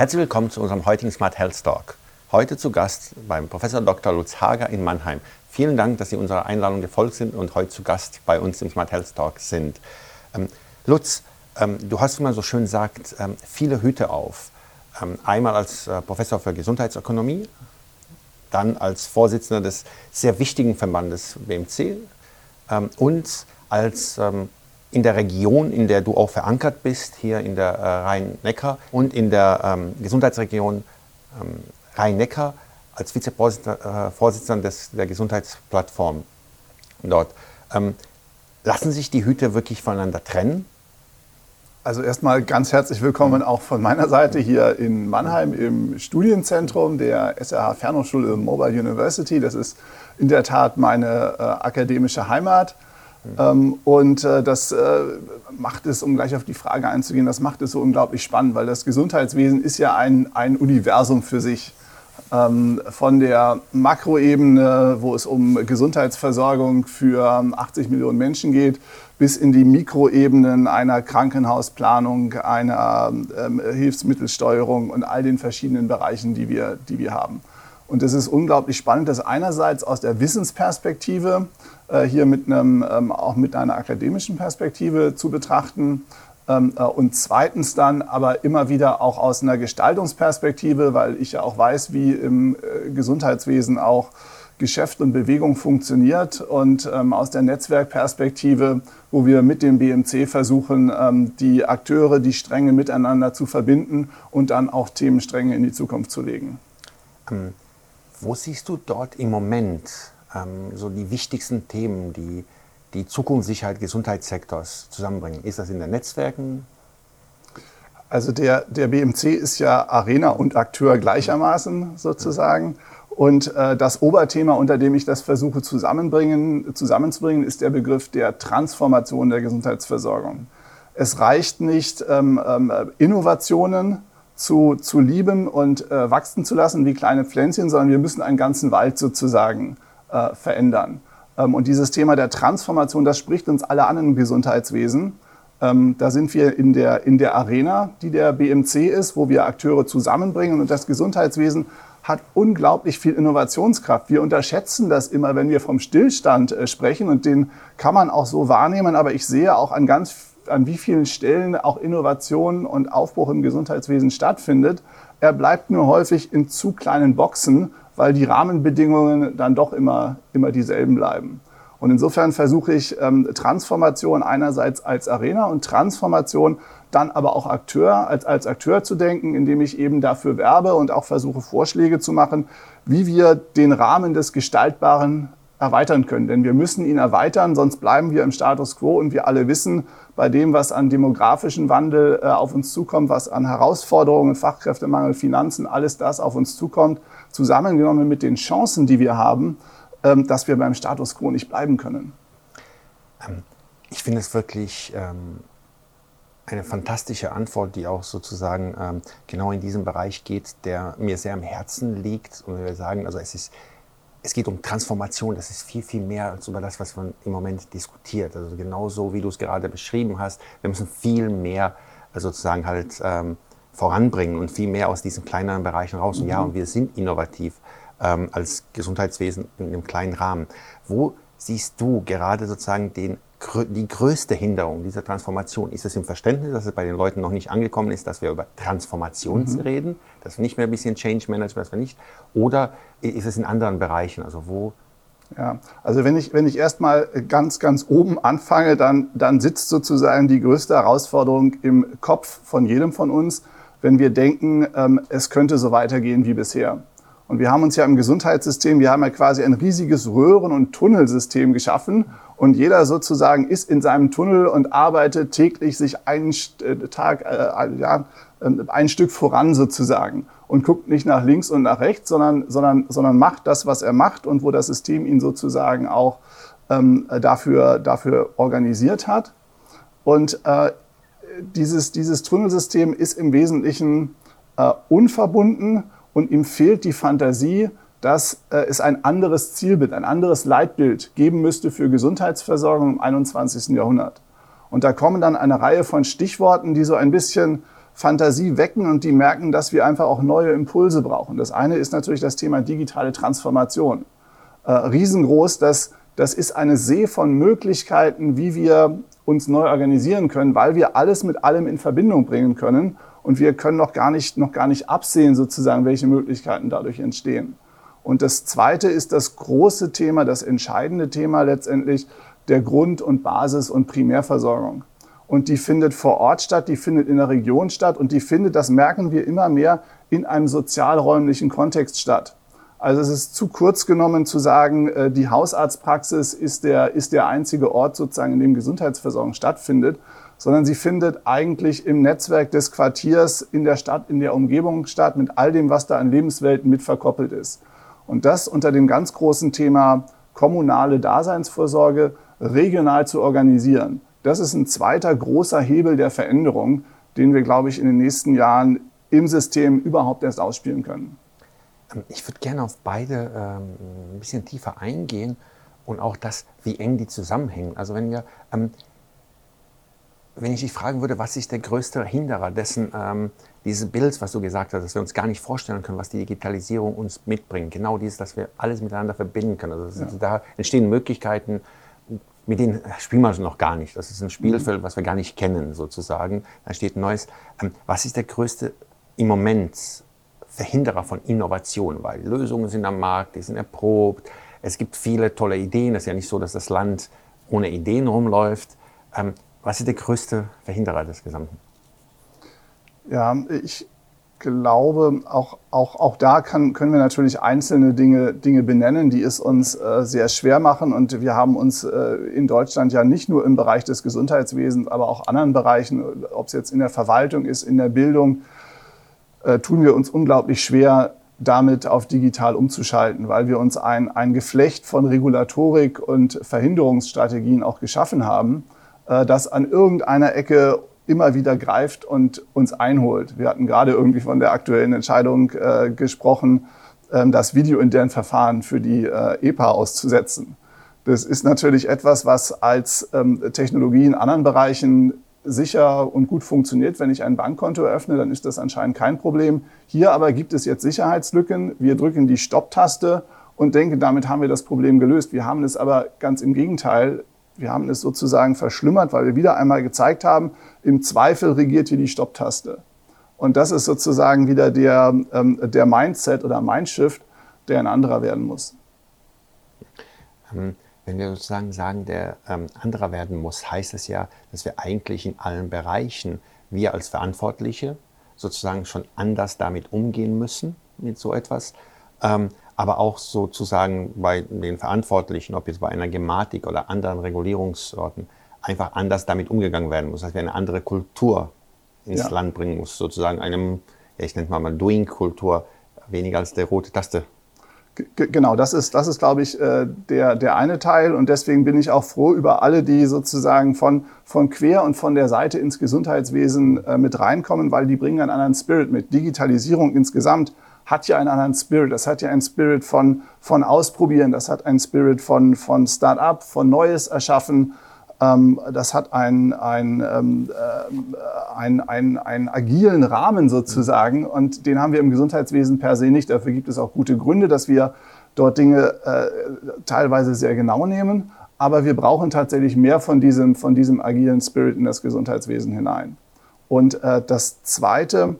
Herzlich willkommen zu unserem heutigen Smart Health Talk. Heute zu Gast beim Professor Dr. Lutz Hager in Mannheim. Vielen Dank, dass Sie unserer Einladung gefolgt sind und heute zu Gast bei uns im Smart Health Talk sind. Ähm, Lutz, ähm, du hast, wie man so schön sagt, ähm, viele Hüte auf. Ähm, einmal als äh, Professor für Gesundheitsökonomie, dann als Vorsitzender des sehr wichtigen Verbandes BMC ähm, und als ähm, in der Region, in der du auch verankert bist, hier in der äh, Rhein-Neckar und in der Gesundheitsregion Rhein-Neckar als Vizevorsitzender äh, der Gesundheitsplattform dort. Ähm, lassen sich die Hüte wirklich voneinander trennen? Also erstmal ganz herzlich willkommen auch von meiner Seite hier in Mannheim im Studienzentrum der SRH Fernhochschule Mobile University. Das ist in der Tat meine äh, akademische Heimat. Ähm, und äh, das äh, macht es, um gleich auf die Frage einzugehen, das macht es so unglaublich spannend, weil das Gesundheitswesen ist ja ein, ein Universum für sich ähm, von der Makroebene, wo es um Gesundheitsversorgung für 80 Millionen Menschen geht, bis in die Mikroebenen einer Krankenhausplanung, einer ähm, Hilfsmittelsteuerung und all den verschiedenen Bereichen, die wir, die wir haben. Und es ist unglaublich spannend, das einerseits aus der Wissensperspektive äh, hier mit einem, ähm, auch mit einer akademischen Perspektive zu betrachten ähm, äh, und zweitens dann aber immer wieder auch aus einer Gestaltungsperspektive, weil ich ja auch weiß, wie im äh, Gesundheitswesen auch Geschäft und Bewegung funktioniert und ähm, aus der Netzwerkperspektive, wo wir mit dem BMC versuchen, die Akteure, die Stränge miteinander zu verbinden und dann auch Themenstränge in die Zukunft zu legen. Wo siehst du dort im Moment ähm, so die wichtigsten Themen, die die Zukunftssicherheit Gesundheitssektors zusammenbringen? Ist das in den Netzwerken? Also der, der BMC ist ja Arena und Akteur gleichermaßen sozusagen. Und äh, das Oberthema, unter dem ich das versuche zusammenbringen, zusammenzubringen, ist der Begriff der Transformation der Gesundheitsversorgung. Es reicht nicht, ähm, ähm, Innovationen zu, zu lieben und äh, wachsen zu lassen wie kleine Pflänzchen, sondern wir müssen einen ganzen Wald sozusagen äh, verändern. Ähm, und dieses Thema der Transformation, das spricht uns alle an im Gesundheitswesen. Ähm, da sind wir in der, in der Arena, die der BMC ist, wo wir Akteure zusammenbringen. Und das Gesundheitswesen hat unglaublich viel Innovationskraft. Wir unterschätzen das immer, wenn wir vom Stillstand äh, sprechen. Und den kann man auch so wahrnehmen. Aber ich sehe auch an ganz an wie vielen Stellen auch Innovation und Aufbruch im Gesundheitswesen stattfindet. Er bleibt nur häufig in zu kleinen Boxen weil die Rahmenbedingungen dann doch immer, immer dieselben bleiben. Und insofern versuche ich ähm, Transformation einerseits als Arena und Transformation dann aber auch Akteur, als, als Akteur zu denken, indem ich eben dafür werbe und auch versuche Vorschläge zu machen, wie wir den Rahmen des Gestaltbaren erweitern können. Denn wir müssen ihn erweitern, sonst bleiben wir im Status quo und wir alle wissen, bei dem, was an demografischen Wandel äh, auf uns zukommt, was an Herausforderungen, Fachkräftemangel, Finanzen, alles das auf uns zukommt, zusammengenommen mit den Chancen, die wir haben, ähm, dass wir beim Status quo nicht bleiben können. Ähm, ich finde es wirklich ähm, eine fantastische Antwort, die auch sozusagen genau in diesem Bereich geht, der mir sehr am Herzen liegt. Und wir sagen, also es ist es geht um Transformation, das ist viel, viel mehr als über das, was man im Moment diskutiert. Also genauso, wie du es gerade beschrieben hast, wir müssen viel mehr sozusagen halt ähm, voranbringen und viel mehr aus diesen kleineren Bereichen raus. Und ja, mhm. und wir sind innovativ ähm, als Gesundheitswesen in einem kleinen Rahmen. Wo siehst du gerade sozusagen den, die größte Hinderung dieser Transformation? Ist es im Verständnis, dass es bei den Leuten noch nicht angekommen ist, dass wir über Transformation mhm. reden, dass wir nicht mehr ein bisschen Change Management, wir nicht? Oder ist es in anderen Bereichen? Also wo ja, also wenn ich, wenn ich erstmal ganz, ganz oben anfange, dann, dann sitzt sozusagen die größte Herausforderung im Kopf von jedem von uns wenn wir denken, ähm, es könnte so weitergehen wie bisher. Und wir haben uns ja im Gesundheitssystem, wir haben ja quasi ein riesiges Röhren- und Tunnelsystem geschaffen. Und jeder sozusagen ist in seinem Tunnel und arbeitet täglich sich einen äh, Tag, äh, ja, ähm, ein Stück voran sozusagen und guckt nicht nach links und nach rechts, sondern, sondern, sondern macht das, was er macht und wo das System ihn sozusagen auch ähm, dafür, dafür organisiert hat. Und äh, dieses, dieses Tunnelsystem ist im Wesentlichen äh, unverbunden und ihm fehlt die Fantasie, dass äh, es ein anderes Zielbild, ein anderes Leitbild geben müsste für Gesundheitsversorgung im 21. Jahrhundert. Und da kommen dann eine Reihe von Stichworten, die so ein bisschen Fantasie wecken und die merken, dass wir einfach auch neue Impulse brauchen. Das eine ist natürlich das Thema digitale Transformation. Äh, riesengroß, das, das ist eine See von Möglichkeiten, wie wir uns neu organisieren können, weil wir alles mit allem in Verbindung bringen können und wir können noch gar nicht, noch gar nicht absehen, sozusagen, welche Möglichkeiten dadurch entstehen. Und das zweite ist das große Thema, das entscheidende Thema letztendlich der Grund- und Basis- und Primärversorgung und die findet vor Ort statt, die findet in der Region statt und die findet, das merken wir immer mehr, in einem sozialräumlichen Kontext statt. Also es ist zu kurz genommen zu sagen, äh, die Hausarztpraxis ist der, ist der einzige Ort sozusagen, in dem Gesundheitsversorgung stattfindet, sondern sie findet eigentlich im Netzwerk des Quartiers, in der Stadt, in der Umgebung statt, mit all dem, was da an Lebenswelten mit verkoppelt ist. Und das unter dem ganz großen Thema kommunale Daseinsvorsorge regional zu organisieren. Das ist ein zweiter großer Hebel der Veränderung, den wir, glaube ich, in den nächsten Jahren im System überhaupt erst ausspielen können. Ähm, ich würde gerne auf beide ähm, ein bisschen tiefer eingehen und auch das, wie eng die zusammenhängen. Also wenn wir, ähm, wenn ich dich fragen würde, was ist der größte Hinderer dessen, ähm, dieses Bild, was du gesagt hast, dass wir uns gar nicht vorstellen können, was die Digitalisierung uns mitbringt. Genau dieses, dass wir alles miteinander verbinden können. Also ja. da entstehen Möglichkeiten, mit denen spielen wir noch gar nicht. Das ist ein Spielfeld, was wir gar nicht kennen, sozusagen. Da steht ein neues. Ähm, was ist der größte im Moment Verhinderer von Innovation? Weil Lösungen sind am Markt, die sind erprobt. Es gibt viele tolle Ideen. Es ist ja nicht so, dass das Land ohne Ideen rumläuft. Ähm, was ist der größte Verhinderer des Gesamten? Ja, ich glaube, auch, auch, auch da kann, können wir natürlich einzelne Dinge, Dinge benennen, die es uns äh, sehr schwer machen. Und wir haben uns äh, in Deutschland ja nicht nur im Bereich des Gesundheitswesens, aber auch anderen Bereichen, ob es jetzt in der Verwaltung ist, in der Bildung, äh, tun wir uns unglaublich schwer, damit auf digital umzuschalten, weil wir uns ein, ein Geflecht von Regulatorik und Verhinderungsstrategien auch geschaffen haben, das an irgendeiner Ecke immer wieder greift und uns einholt. Wir hatten gerade irgendwie von der aktuellen Entscheidung äh, gesprochen, ähm, das Video in deren Verfahren für die äh, EPA auszusetzen. Das ist natürlich etwas, was als ähm, Technologie in anderen Bereichen sicher und gut funktioniert. Wenn ich ein Bankkonto eröffne, dann ist das anscheinend kein Problem. Hier aber gibt es jetzt Sicherheitslücken. Wir drücken die Stopp-Taste und denken, damit haben wir das Problem gelöst. Wir haben es aber ganz im Gegenteil wir haben es sozusagen verschlimmert, weil wir wieder einmal gezeigt haben, im Zweifel regiert hier die Stopptaste. Und das ist sozusagen wieder der, ähm, der Mindset oder Mindshift, der ein anderer werden muss. Ähm, wenn wir sozusagen sagen, der ähm, anderer werden muss, heißt es ja, dass wir eigentlich in allen Bereichen, wir als Verantwortliche, sozusagen schon anders damit umgehen müssen, mit so etwas. Ähm, aber auch sozusagen bei den Verantwortlichen, ob jetzt bei einer Gematik oder anderen Regulierungsorten, einfach anders damit umgegangen werden muss, dass wir eine andere Kultur ins ja. Land bringen muss, sozusagen einem, ich nenne es mal Doing-Kultur, weniger als der rote Taste. Genau, das ist, das ist glaube ich, äh, der, der eine Teil. Und deswegen bin ich auch froh über alle, die sozusagen von, von quer und von der Seite ins Gesundheitswesen äh, mit reinkommen, weil die bringen einen anderen Spirit mit. Digitalisierung insgesamt hat ja einen anderen Spirit. Das hat ja einen Spirit von, von Ausprobieren, das hat einen Spirit von, von Start-up, von Neues erschaffen. Ähm, das hat einen, einen, ähm, äh, einen, einen, einen agilen Rahmen sozusagen und den haben wir im Gesundheitswesen per se nicht. Dafür gibt es auch gute Gründe, dass wir dort Dinge äh, teilweise sehr genau nehmen. Aber wir brauchen tatsächlich mehr von diesem, von diesem agilen Spirit in das Gesundheitswesen hinein. Und äh, das Zweite,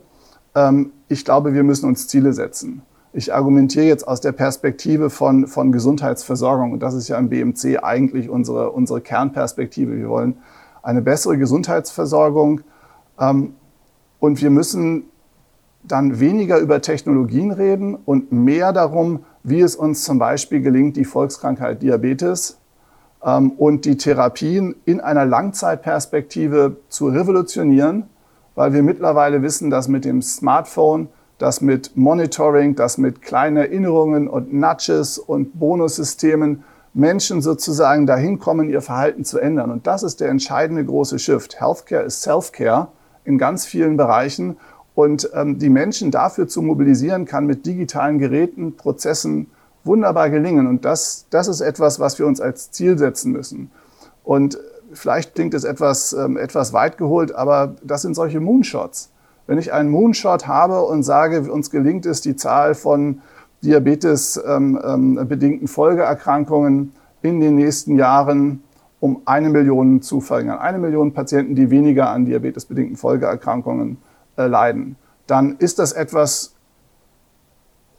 ähm, ich glaube, wir müssen uns Ziele setzen. Ich argumentiere jetzt aus der Perspektive von, von Gesundheitsversorgung. Und das ist ja im BMC eigentlich unsere, unsere Kernperspektive. Wir wollen eine bessere Gesundheitsversorgung. Ähm, und wir müssen dann weniger über Technologien reden und mehr darum, wie es uns zum Beispiel gelingt, die Volkskrankheit Diabetes ähm, und die Therapien in einer Langzeitperspektive zu revolutionieren weil wir mittlerweile wissen, dass mit dem Smartphone, dass mit Monitoring, dass mit kleinen Erinnerungen und Nudges und Bonussystemen Menschen sozusagen dahin kommen, ihr Verhalten zu ändern. Und das ist der entscheidende große Shift. Healthcare ist Self-Care in ganz vielen Bereichen. Und ähm, die Menschen dafür zu mobilisieren, kann mit digitalen Geräten, Prozessen wunderbar gelingen. Und das, das ist etwas, was wir uns als Ziel setzen müssen. Und vielleicht klingt es etwas, ähm, etwas weit geholt, aber das sind solche Moonshots. Wenn ich einen Moonshot habe und sage, uns gelingt es, die Zahl von Diabetes ähm, ähm, Folgeerkrankungen in den nächsten Jahren um eine Million zu verringern. Eine Million Patienten, die weniger an diabetesbedingten Folgeerkrankungen äh, leiden. Dann ist das etwas,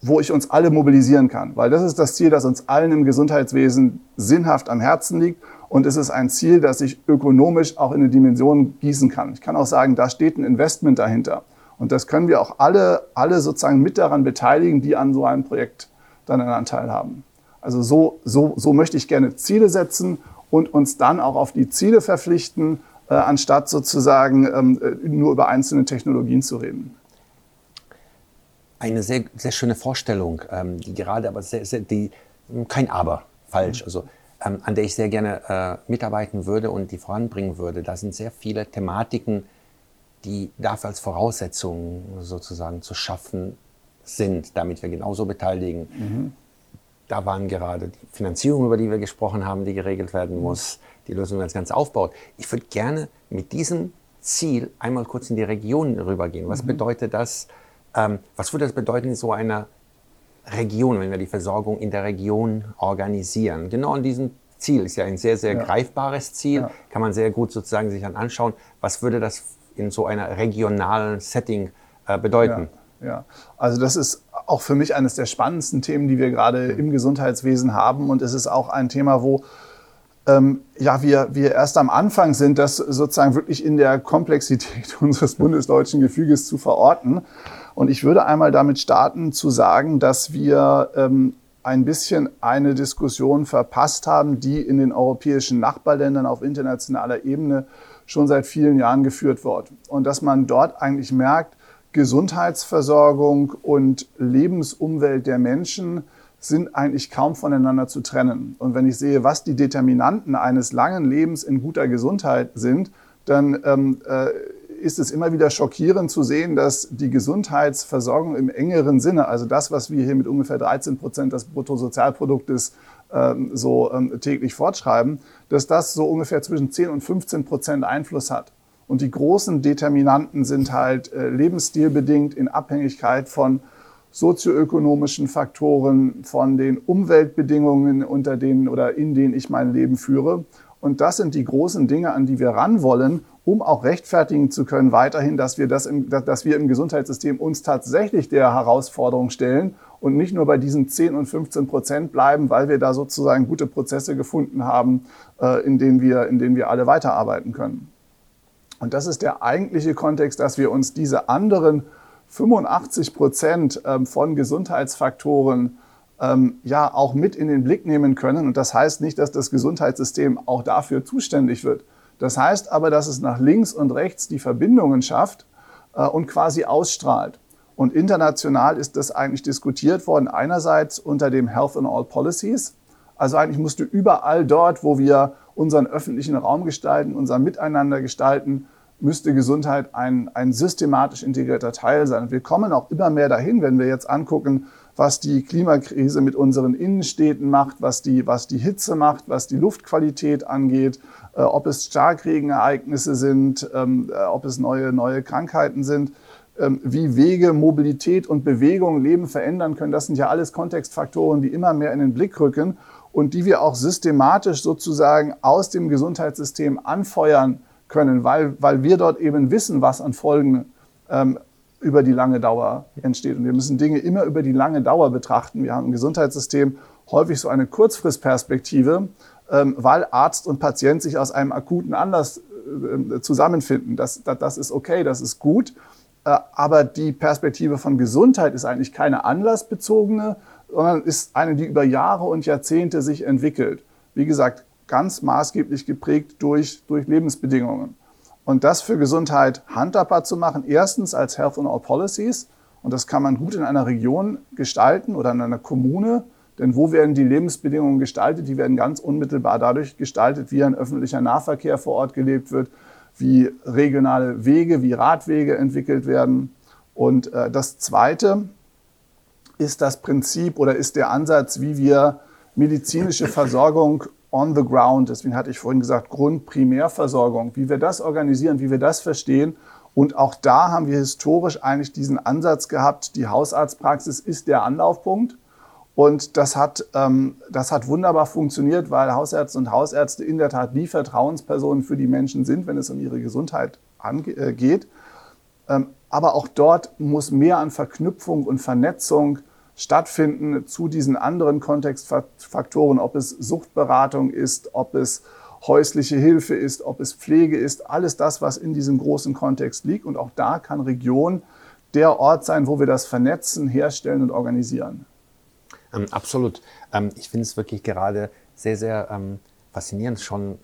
wo ich uns alle mobilisieren kann. Weil das ist das Ziel, das uns allen im Gesundheitswesen sinnhaft am Herzen liegt. Und es ist ein Ziel, das ich ökonomisch auch in eine Dimension gießen kann. Ich kann auch sagen, da steht ein Investment dahinter. Und das können wir auch alle, alle sozusagen mit daran beteiligen, die an so einem Projekt dann einen Anteil haben. Also so, so, so möchte ich gerne Ziele setzen und uns dann auch auf die Ziele verpflichten, äh, anstatt sozusagen ähm, äh, nur über einzelne Technologien zu reden. Eine sehr, sehr schöne Vorstellung, ähm, die gerade aber sehr, sehr, die, kein Aber, falsch, mhm. also ähm, an der ich sehr gerne äh, mitarbeiten würde und die voranbringen würde. Da sind sehr viele Thematiken, die dafür als Voraussetzung sozusagen zu schaffen sind, damit wir genauso beteiligen. Mhm. Da waren gerade die Finanzierung, über die wir gesprochen haben, die geregelt werden mhm. muss, die Lösung, wenn das Ganze aufbaut. Ich würde gerne mit diesem Ziel einmal kurz in die Region rübergehen. Was mhm. bedeutet das? Ähm, was würde das bedeuten in so einer Region, wenn wir die Versorgung in der Region organisieren? Genau an diesem Ziel ist ja ein sehr, sehr ja. greifbares Ziel. Ja. Kann man sehr gut sozusagen sich dann anschauen, was würde das in so einer regionalen Setting äh, bedeuten? Ja, ja, also das ist auch für mich eines der spannendsten Themen, die wir gerade im Gesundheitswesen haben. Und es ist auch ein Thema, wo ähm, ja, wir, wir erst am Anfang sind, das sozusagen wirklich in der Komplexität unseres bundesdeutschen Gefüges zu verorten. Und ich würde einmal damit starten zu sagen, dass wir ähm, ein bisschen eine Diskussion verpasst haben, die in den europäischen Nachbarländern auf internationaler Ebene schon seit vielen Jahren geführt wird. Und dass man dort eigentlich merkt, Gesundheitsversorgung und Lebensumwelt der Menschen sind eigentlich kaum voneinander zu trennen. Und wenn ich sehe, was die Determinanten eines langen Lebens in guter Gesundheit sind, dann ähm, äh, ist es immer wieder schockierend zu sehen, dass die Gesundheitsversorgung im engeren Sinne, also das, was wir hier mit ungefähr 13 Prozent des Bruttosozialproduktes ähm, so ähm, täglich fortschreiben, dass das so ungefähr zwischen 10 und 15 Prozent Einfluss hat. Und die großen Determinanten sind halt äh, lebensstilbedingt in Abhängigkeit von sozioökonomischen Faktoren, von den Umweltbedingungen, unter denen oder in denen ich mein Leben führe. Und das sind die großen Dinge, an die wir ran wollen, um auch rechtfertigen zu können weiterhin, dass wir, das im, dass wir im Gesundheitssystem uns tatsächlich der Herausforderung stellen und nicht nur bei diesen 10 und 15 Prozent bleiben, weil wir da sozusagen gute Prozesse gefunden haben, äh, in, denen wir, in denen wir alle weiterarbeiten können. Und das ist der eigentliche Kontext, dass wir uns diese anderen 85 Prozent ähm, von Gesundheitsfaktoren ähm, ja auch mit in den Blick nehmen können. Und das heißt nicht, dass das Gesundheitssystem auch dafür zuständig wird. Das heißt aber, dass es nach links und rechts die Verbindungen schafft äh, und quasi ausstrahlt. Und international ist das eigentlich diskutiert worden, einerseits unter dem Health in All Policies. Also eigentlich musste überall dort, wo wir unseren öffentlichen Raum gestalten, unser Miteinander gestalten, müsste Gesundheit ein, ein systematisch integrierter Teil sein. Und wir kommen auch immer mehr dahin, wenn wir jetzt angucken, was die Klimakrise mit unseren Innenstädten macht, was die, was die Hitze macht, was die Luftqualität angeht, äh, ob es Starkregenereignisse sind, ähm, äh, ob es neue, neue Krankheiten sind. Ähm, wie Wege, Mobilität und Bewegung Leben verändern können. Das sind ja alles Kontextfaktoren, die immer mehr in den Blick rücken und die wir auch systematisch sozusagen aus dem Gesundheitssystem anfeuern können, weil, weil wir dort eben wissen, was an Folgen ähm, über die lange Dauer entsteht. Und wir müssen Dinge immer über die lange Dauer betrachten. Wir haben im Gesundheitssystem häufig so eine Kurzfristperspektive, ähm, weil Arzt und Patient sich aus einem akuten Anlass äh, zusammenfinden. Das, das, das ist okay, das ist gut. Äh, aber die Perspektive von Gesundheit ist eigentlich keine anlassbezogene, sondern ist eine, die über Jahre und Jahrzehnte sich entwickelt. Wie gesagt, ganz maßgeblich geprägt durch, durch Lebensbedingungen. Und das für Gesundheit handhabbar zu machen, erstens als Health and All Policies, und das kann man gut in einer Region gestalten oder in einer Kommune, denn wo werden die Lebensbedingungen gestaltet? Die werden ganz unmittelbar dadurch gestaltet, wie ein öffentlicher Nahverkehr vor Ort gelebt wird, wie regionale Wege, wie Radwege entwickelt werden. Und äh, das Zweite ist das Prinzip oder ist der Ansatz, wie wir medizinische Versorgung on the ground, deswegen hatte ich vorhin gesagt, Grundprimärversorgung, wie wir das organisieren, wie wir das verstehen Und auch da haben wir historisch eigentlich diesen Ansatz gehabt, die Hausarztpraxis ist der Anlaufpunkt. Und das hat, ähm, das hat wunderbar funktioniert, weil Hausärzte und Hausärzte in der Tat die Vertrauenspersonen für die Menschen sind, wenn es um ihre Gesundheit äh, geht. Ähm, aber auch dort muss mehr an Verknüpfung und Vernetzung stattfinden zu diesen anderen Kontextfaktoren, ob es Suchtberatung ist, ob es häusliche Hilfe ist, ob es Pflege ist, alles das, was in diesem großen Kontext liegt. Und auch da kann Region der Ort sein, wo wir das vernetzen, herstellen und organisieren. Ähm, absolut. Ähm, ich finde es wirklich gerade sehr, sehr ähm, faszinierend. Schon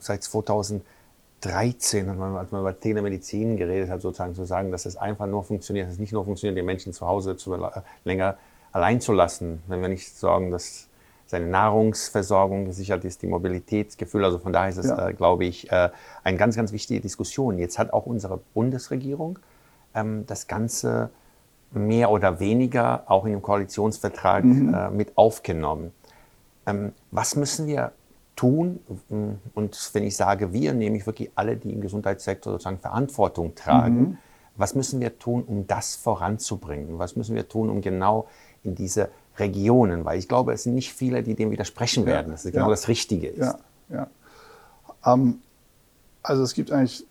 seit 2013, als man über Telemedizin geredet hat, sozusagen zu sagen, dass es einfach nur funktioniert, dass es nicht nur funktioniert, den Menschen zu Hause zu, äh, länger allein zu lassen, wenn wir nicht sorgen, dass seine Nahrungsversorgung gesichert ist, die Mobilitätsgefühl. Also von daher ist es, ja. äh, glaube ich, äh, eine ganz, ganz wichtige Diskussion. Jetzt hat auch unsere Bundesregierung ähm, das Ganze mehr oder weniger auch in dem Koalitionsvertrag mhm. äh, mit aufgenommen. Ähm, was müssen wir tun? Und wenn ich sage wir, nehme ich wirklich alle, die im Gesundheitssektor sozusagen Verantwortung tragen. Mhm. Was müssen wir tun, um das voranzubringen? Was müssen wir tun, um genau in diese Regionen, weil ich glaube, es sind nicht viele, die dem widersprechen werden, dass es genau das Richtige ist. Ja, ja. Ähm, also es gibt eigentlich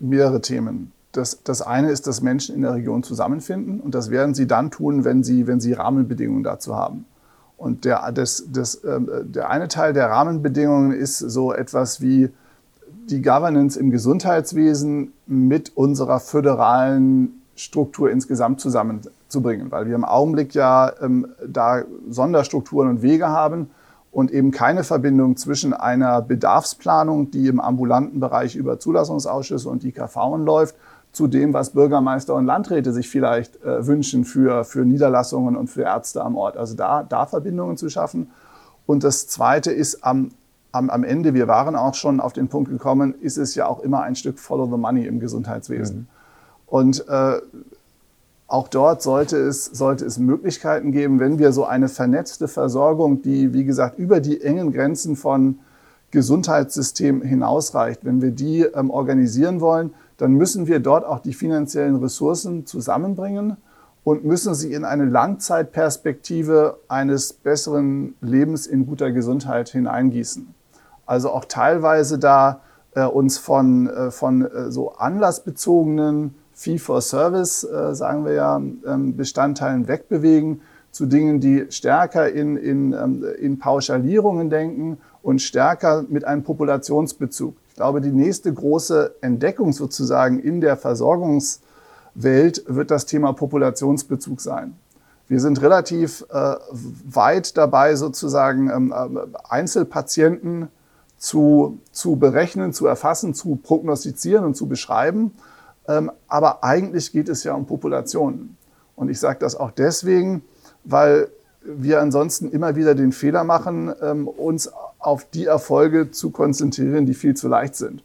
mehrere Themen. Das, das eine ist, dass Menschen in der Region zusammenfinden und das werden sie dann tun, wenn sie, wenn sie Rahmenbedingungen dazu haben. Und der, das, das, äh, der eine Teil der Rahmenbedingungen ist so etwas wie die Governance im Gesundheitswesen mit unserer föderalen Struktur insgesamt zusammenzubringen, weil wir im Augenblick ja ähm, da Sonderstrukturen und Wege haben und eben keine Verbindung zwischen einer Bedarfsplanung, die im ambulanten Bereich über Zulassungsausschüsse und IKV läuft, zu dem, was Bürgermeister und Landräte sich vielleicht äh, wünschen für, für Niederlassungen und für Ärzte am Ort. Also da, da Verbindungen zu schaffen. Und das Zweite ist am, am, am Ende, wir waren auch schon auf den Punkt gekommen, ist es ja auch immer ein Stück Follow the Money im Gesundheitswesen. Mhm. Und äh, auch dort sollte es, sollte es Möglichkeiten geben, wenn wir so eine vernetzte Versorgung, die, wie gesagt, über die engen Grenzen von Gesundheitssystemen hinausreicht, wenn wir die ähm, organisieren wollen, dann müssen wir dort auch die finanziellen Ressourcen zusammenbringen und müssen sie in eine Langzeitperspektive eines besseren Lebens in guter Gesundheit hineingießen. Also auch teilweise da äh, uns von, äh, von äh, so anlassbezogenen Fee-for-Service, äh, sagen wir ja, ähm, Bestandteilen wegbewegen zu Dingen, die stärker in, in, ähm, in Pauschalierungen denken und stärker mit einem Populationsbezug. Ich glaube, die nächste große Entdeckung sozusagen in der Versorgungswelt wird das Thema Populationsbezug sein. Wir sind relativ äh, weit dabei, sozusagen ähm, äh, Einzelpatienten zu, zu berechnen, zu erfassen, zu prognostizieren und zu beschreiben. Ähm, aber eigentlich geht es ja um Populationen. Und ich sage das auch deswegen, weil wir ansonsten immer wieder den Fehler machen, ähm, uns auf die Erfolge zu konzentrieren, die viel zu leicht sind.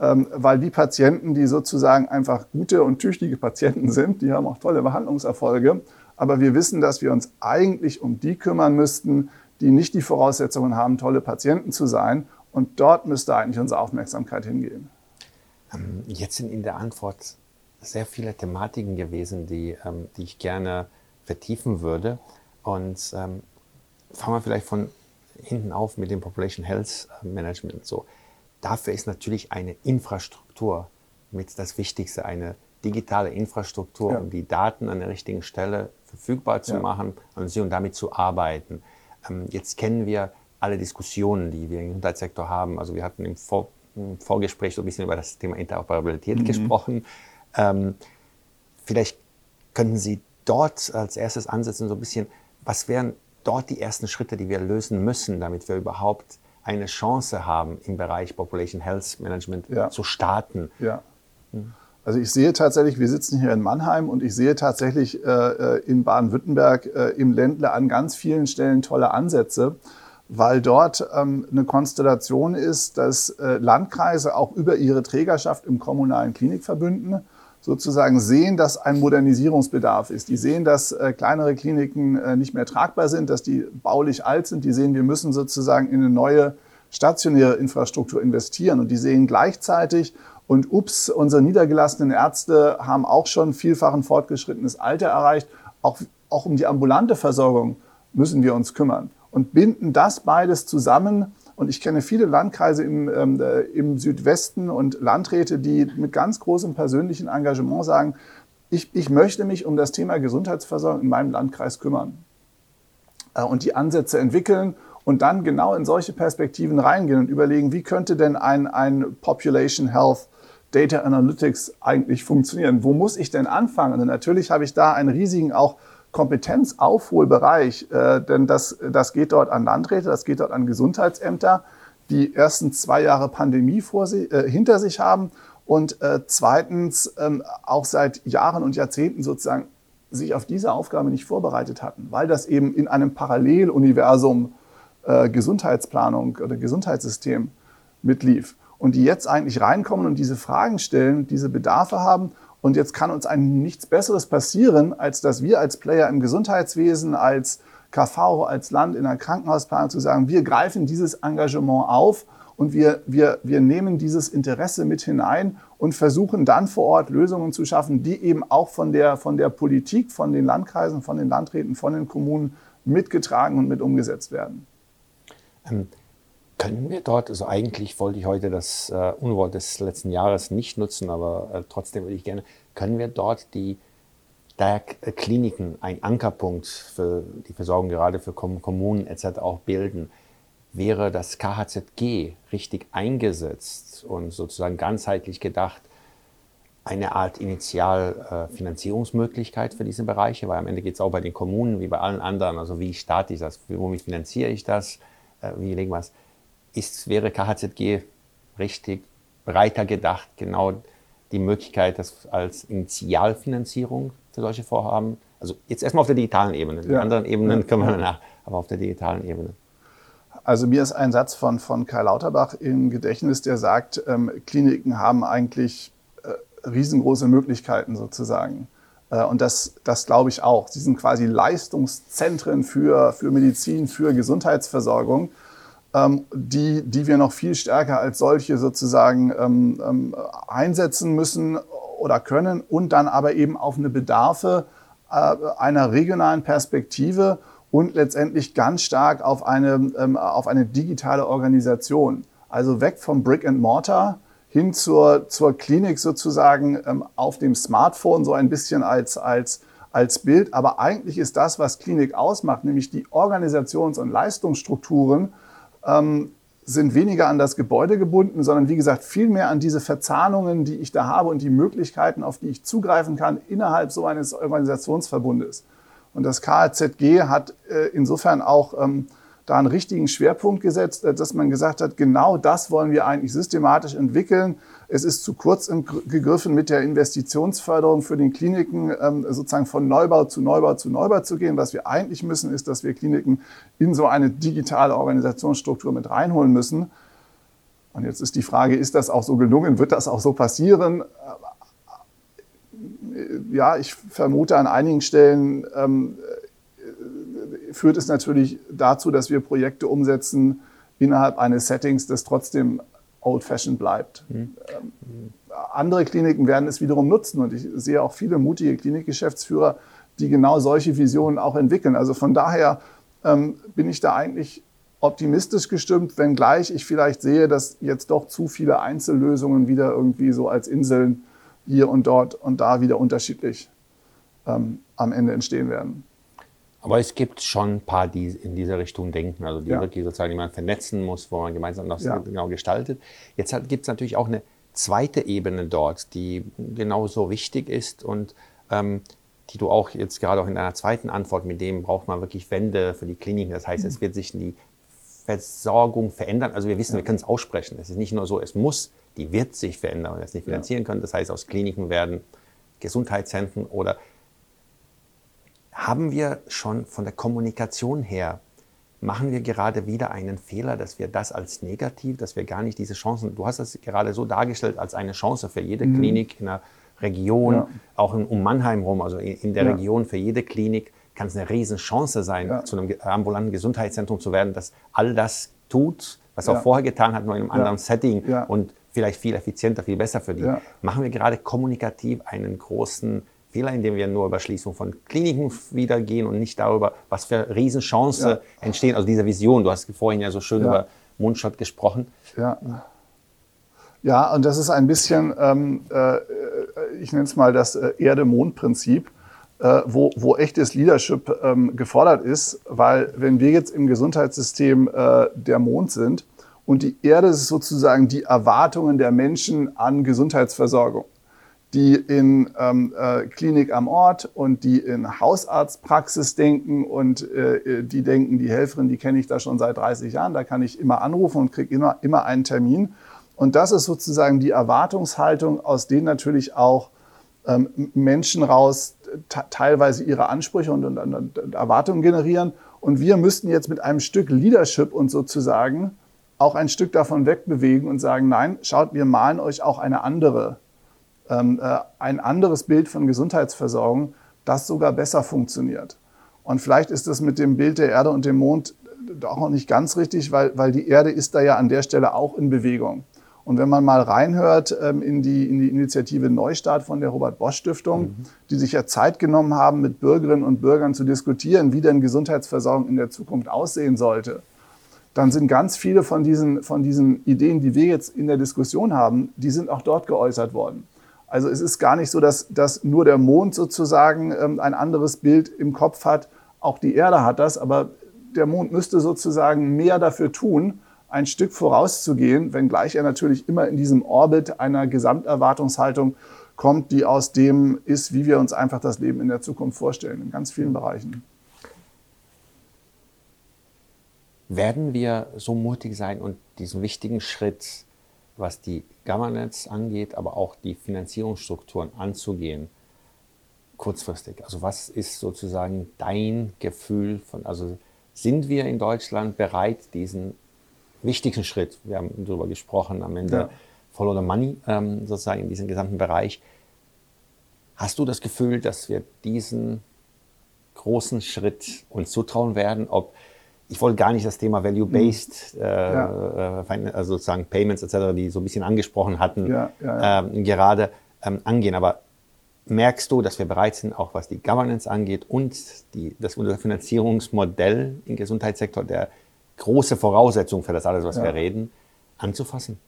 Ähm, weil die Patienten, die sozusagen einfach gute und tüchtige Patienten sind, die haben auch tolle Behandlungserfolge. Aber wir wissen, dass wir uns eigentlich um die kümmern müssten, die nicht die Voraussetzungen haben, tolle Patienten zu sein. Und dort müsste eigentlich unsere Aufmerksamkeit hingehen. Ähm, jetzt sind in der Antwort sehr viele Thematiken gewesen, die, ähm, die ich gerne vertiefen würde. Und ähm, fangen wir vielleicht von hinten auf mit dem Population Health Management. So, dafür ist natürlich eine Infrastruktur mit das Wichtigste, eine digitale Infrastruktur, ja. um die Daten an der richtigen Stelle verfügbar zu ja. machen und damit zu arbeiten. Ähm, jetzt kennen wir alle Diskussionen, die wir im Gesundheitssektor haben. Also wir hatten im Vor im Vorgespräch so ein bisschen über das Thema Interoperabilität mhm. gesprochen. Ähm, vielleicht könnten Sie dort als erstes ansetzen, so ein bisschen, was wären dort die ersten Schritte, die wir lösen müssen, damit wir überhaupt eine Chance haben, im Bereich Population Health Management ja. zu starten? Ja. Hm. Also ich sehe tatsächlich, wir sitzen hier in Mannheim und ich sehe tatsächlich äh, äh in Baden-Württemberg äh, im Ländle an ganz vielen Stellen tolle Ansätze weil dort ähm, eine Konstellation ist, dass äh, Landkreise auch über ihre Trägerschaft im kommunalen Klinikverbünden sozusagen sehen, dass ein Modernisierungsbedarf ist. Die sehen, dass äh, kleinere Kliniken äh, nicht mehr tragbar sind, dass die baulich alt sind. Die sehen, wir müssen sozusagen in eine neue stationäre Infrastruktur investieren. Und die sehen gleichzeitig, Und ups, unsere niedergelassenen Ärzte haben auch schon vielfach ein fortgeschrittenes Alter erreicht. Auch, auch um die ambulante Versorgung müssen wir uns kümmern und binden das beides zusammen. Und ich kenne viele Landkreise im, ähm, äh, im Südwesten und Landräte, die mit ganz großem persönlichen Engagement sagen, ich, ich möchte mich um das Thema Gesundheitsversorgung in meinem Landkreis kümmern äh, und die Ansätze entwickeln und dann genau in solche Perspektiven reingehen und überlegen, wie könnte denn ein, ein Population Health Data Analytics eigentlich funktionieren? Wo muss ich denn anfangen? Und natürlich habe ich da einen riesigen auch Kompetenzaufholbereich, äh, denn das, das geht dort an Landräte, das geht dort an Gesundheitsämter, die ersten zwei Jahre Pandemie vor sie, äh, hinter sich haben und äh, zweitens ähm, auch seit Jahren und Jahrzehnten sozusagen sich auf diese Aufgabe nicht vorbereitet hatten, weil das eben in einem Paralleluniversum äh, Gesundheitsplanung oder Gesundheitssystem mitlief und die jetzt eigentlich reinkommen und diese Fragen stellen, diese Bedarfe haben. Und jetzt kann uns ein nichts Besseres passieren, als dass wir als Player im Gesundheitswesen, als KV, als Land in der Krankenhausplanung zu sagen, wir greifen dieses Engagement auf und wir, wir, wir nehmen dieses Interesse mit hinein und versuchen dann vor Ort Lösungen zu schaffen, die eben auch von der, von der Politik, von den Landkreisen, von den Landräten, von den Kommunen mitgetragen und mit umgesetzt werden. Ähm, können wir dort, also eigentlich wollte ich heute das äh, Unwort des letzten Jahres nicht nutzen, aber äh, trotzdem würde ich gerne, können wir dort die Kliniken ein Ankerpunkt für die Versorgung gerade für Kommunen etc. auch bilden? Wäre das KHZG richtig eingesetzt und sozusagen ganzheitlich gedacht eine Art Initialfinanzierungsmöglichkeit äh, für diese Bereiche? Weil am Ende geht es auch bei den Kommunen wie bei allen anderen. Also wie starte ich das? Womit finanziere ich das? Äh, wie legen wir es? Ist, wäre KHZG richtig breiter gedacht, genau die Möglichkeit, das als Initialfinanzierung für solche Vorhaben, also jetzt erstmal auf der digitalen Ebene, die ja. anderen Ebenen können wir danach, aber auf der digitalen Ebene. Also mir ist ein Satz von, von Karl Lauterbach im Gedächtnis, der sagt, ähm, Kliniken haben eigentlich äh, riesengroße Möglichkeiten sozusagen. Äh, und das, das glaube ich auch. Sie sind quasi Leistungszentren für, für Medizin, für Gesundheitsversorgung ähm, die, die wir noch viel stärker als solche sozusagen ähm, ähm, einsetzen müssen oder können und dann aber eben auf eine Bedarfe äh, einer regionalen Perspektive und letztendlich ganz stark auf eine, ähm, auf eine digitale Organisation. Also weg vom Brick and Mortar hin zur, zur Klinik sozusagen ähm, auf dem Smartphone, so ein bisschen als, als, als Bild. Aber eigentlich ist das, was Klinik ausmacht, nämlich die Organisations- und Leistungsstrukturen, ähm, sind weniger an das Gebäude gebunden, sondern wie gesagt viel mehr an diese Verzahnungen, die ich da habe und die Möglichkeiten, auf die ich zugreifen kann innerhalb so eines Organisationsverbundes. Und das KZG hat äh, insofern auch ähm, da einen richtigen Schwerpunkt gesetzt, äh, dass man gesagt hat, genau das wollen wir eigentlich systematisch entwickeln. Es ist zu kurz gegriffen, mit der Investitionsförderung für den Kliniken ähm, sozusagen von Neubau zu Neubau zu Neubau zu gehen. Was wir eigentlich müssen, ist, dass wir Kliniken in so eine digitale Organisationsstruktur mit reinholen müssen. Und jetzt ist die Frage, ist das auch so gelungen? Wird das auch so passieren? Ja, ich vermute an einigen Stellen ähm, führt es natürlich dazu, dass wir Projekte umsetzen innerhalb eines Settings, das trotzdem old-fashioned bleibt. Mhm. andere Kliniken werden es wiederum nutzen und ich sehe auch viele mutige Klinikgeschäftsführer, die genau solche Visionen auch entwickeln. Also von daher ähm, bin ich da eigentlich optimistisch gestimmt, wenngleich ich vielleicht sehe, dass jetzt doch zu viele Einzellösungen wieder irgendwie so als Inseln hier und dort und da wieder unterschiedlich ähm, am Ende entstehen werden. Aber es gibt schon ein paar, die in diese Richtung denken, also die ja. wirklich sozusagen, die man vernetzen muss, wo man gemeinsam das ja. genau gestaltet. Jetzt gibt es natürlich auch eine zweite Ebene dort, die genauso wichtig ist und ähm, die du auch jetzt gerade auch in deiner zweiten Antwort, mit dem braucht man wirklich Wände für die Kliniken. Das heißt, mhm. es wird sich die Versorgung verändern. Also wir wissen, ja. wir können es aussprechen. Es ist nicht nur so, es muss, die wird sich verändern, wenn wir es nicht finanzieren können. Das heißt, aus Kliniken werden Gesundheitszentren oder haben wir schon von der Kommunikation her, machen wir gerade wieder einen Fehler, dass wir das als negativ, dass wir gar nicht diese Chancen, du hast das gerade so dargestellt als eine Chance für jede mhm. Klinik in der Region, ja. auch in, um Mannheim rum, also in, in der ja. Region für jede Klinik kann es eine Riesenchance sein, ja. zu einem ambulanten Gesundheitszentrum zu werden, das all das tut, was er auch vorher getan hat, nur in einem anderen Setting und vielleicht viel effizienter, viel besser für die. Machen wir gerade kommunikativ einen großen Fehler, indem wir nur über Schließung von Kliniken wieder gehen und nicht darüber, was für Riesenchancen ja. entstehen. Also diese Vision, du hast vorhin ja so schön ja. über Mundschott gesprochen. Ja. Ja, und das ist ein bisschen, ähm, äh, ich nenne es mal das äh, Erde-Mond-Prinzip, äh, wo, wo echtes Leadership ähm, gefordert ist, weil wenn wir jetzt im Gesundheitssystem äh, der Mond sind und die Erde ist sozusagen die Erwartungen der Menschen an Gesundheitsversorgung, die in ähm, äh, Klinik am Ort und die in Hausarztpraxis denken und äh, die denken, die Helferin, die kenne ich da schon seit 30 Jahren, da kann ich immer anrufen und kriege immer, immer einen Termin. Und das ist sozusagen die Erwartungshaltung, aus denen natürlich auch ähm, Menschen raus teilweise ihre Ansprüche und, und, und, Erwartungen generieren. Und wir müssten jetzt mit einem Stück Leadership und sozusagen auch ein Stück davon wegbewegen und sagen, nein, schaut, wir malen euch auch eine andere äh, ein anderes Bild von Gesundheitsversorgung, das sogar besser funktioniert. Und vielleicht ist das mit dem Bild der Erde und dem Mond auch noch nicht ganz richtig, weil, weil die Erde ist da ja an der Stelle auch in Bewegung. Und wenn man mal reinhört ähm, in, die, in die Initiative Neustart von der Robert Bosch Stiftung, mhm. die sich ja Zeit genommen haben, mit Bürgerinnen und Bürgern zu diskutieren, wie denn Gesundheitsversorgung in der Zukunft aussehen sollte, dann sind ganz viele von diesen, von diesen Ideen, die wir jetzt in der Diskussion haben, die sind auch dort geäußert worden. Also es ist gar nicht so, dass, dass nur der Mond sozusagen ähm, ein anderes Bild im Kopf hat. Auch die Erde hat das, aber der Mond müsste sozusagen mehr dafür tun, ein Stück vorauszugehen, wenngleich er natürlich immer in diesem Orbit einer Gesamterwartungshaltung kommt, die aus dem ist, wie wir uns einfach das Leben in der Zukunft vorstellen, in ganz vielen Bereichen. Werden wir so mutig sein und diesen wichtigen Schritt was die Governance angeht, aber auch die Finanzierungsstrukturen anzugehen, kurzfristig? Also was ist sozusagen dein Gefühl von, also sind wir in Deutschland bereit, diesen wichtigen Schritt, wir haben darüber gesprochen, am Ende ja. Follow the Money ähm, sozusagen in diesem gesamten Bereich, hast du das Gefühl, dass wir diesen großen Schritt uns zutrauen werden, ob ich wollte gar nicht das Thema Value-Based, mhm. äh, ja. äh, also sozusagen Payments etc., die so ein bisschen angesprochen hatten, ja, ja, ähm, gerade ähm, angehen. Aber merkst du, dass wir bereit sind, auch was die Governance angeht und die, das unser Finanzierungsmodell im Gesundheitssektor, der große Voraussetzung für das alles, was wir reden, anzufassen?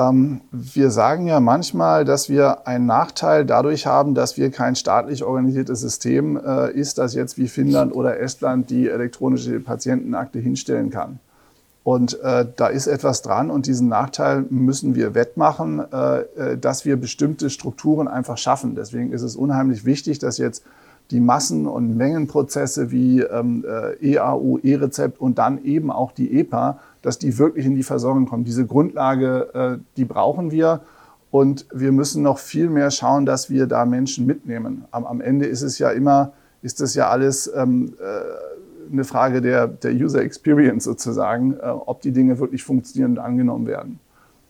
Ähm, wir sagen ja manchmal, dass wir einen Nachteil dadurch haben, dass wir kein staatlich organisiertes System äh, ist, das jetzt wie Finnland oder Estland die elektronische Patientenakte hinstellen kann. Und äh, da ist etwas dran und diesen Nachteil müssen wir wettmachen, äh, äh dass wir bestimmte Strukturen einfach schaffen. Deswegen ist es unheimlich wichtig, dass jetzt die Massen- und Mengenprozesse wie ähm, äh, EAU, E-Rezept und dann eben auch die EPA dass die wirklich in die Versorgung kommen. Diese Grundlage, äh, die brauchen wir. Und wir müssen noch viel mehr schauen, dass wir da Menschen mitnehmen. Am, am Ende ist es ja immer, ist das ja alles ähm, äh, eine Frage der, der User Experience sozusagen, äh, ob die Dinge wirklich funktionieren und angenommen werden.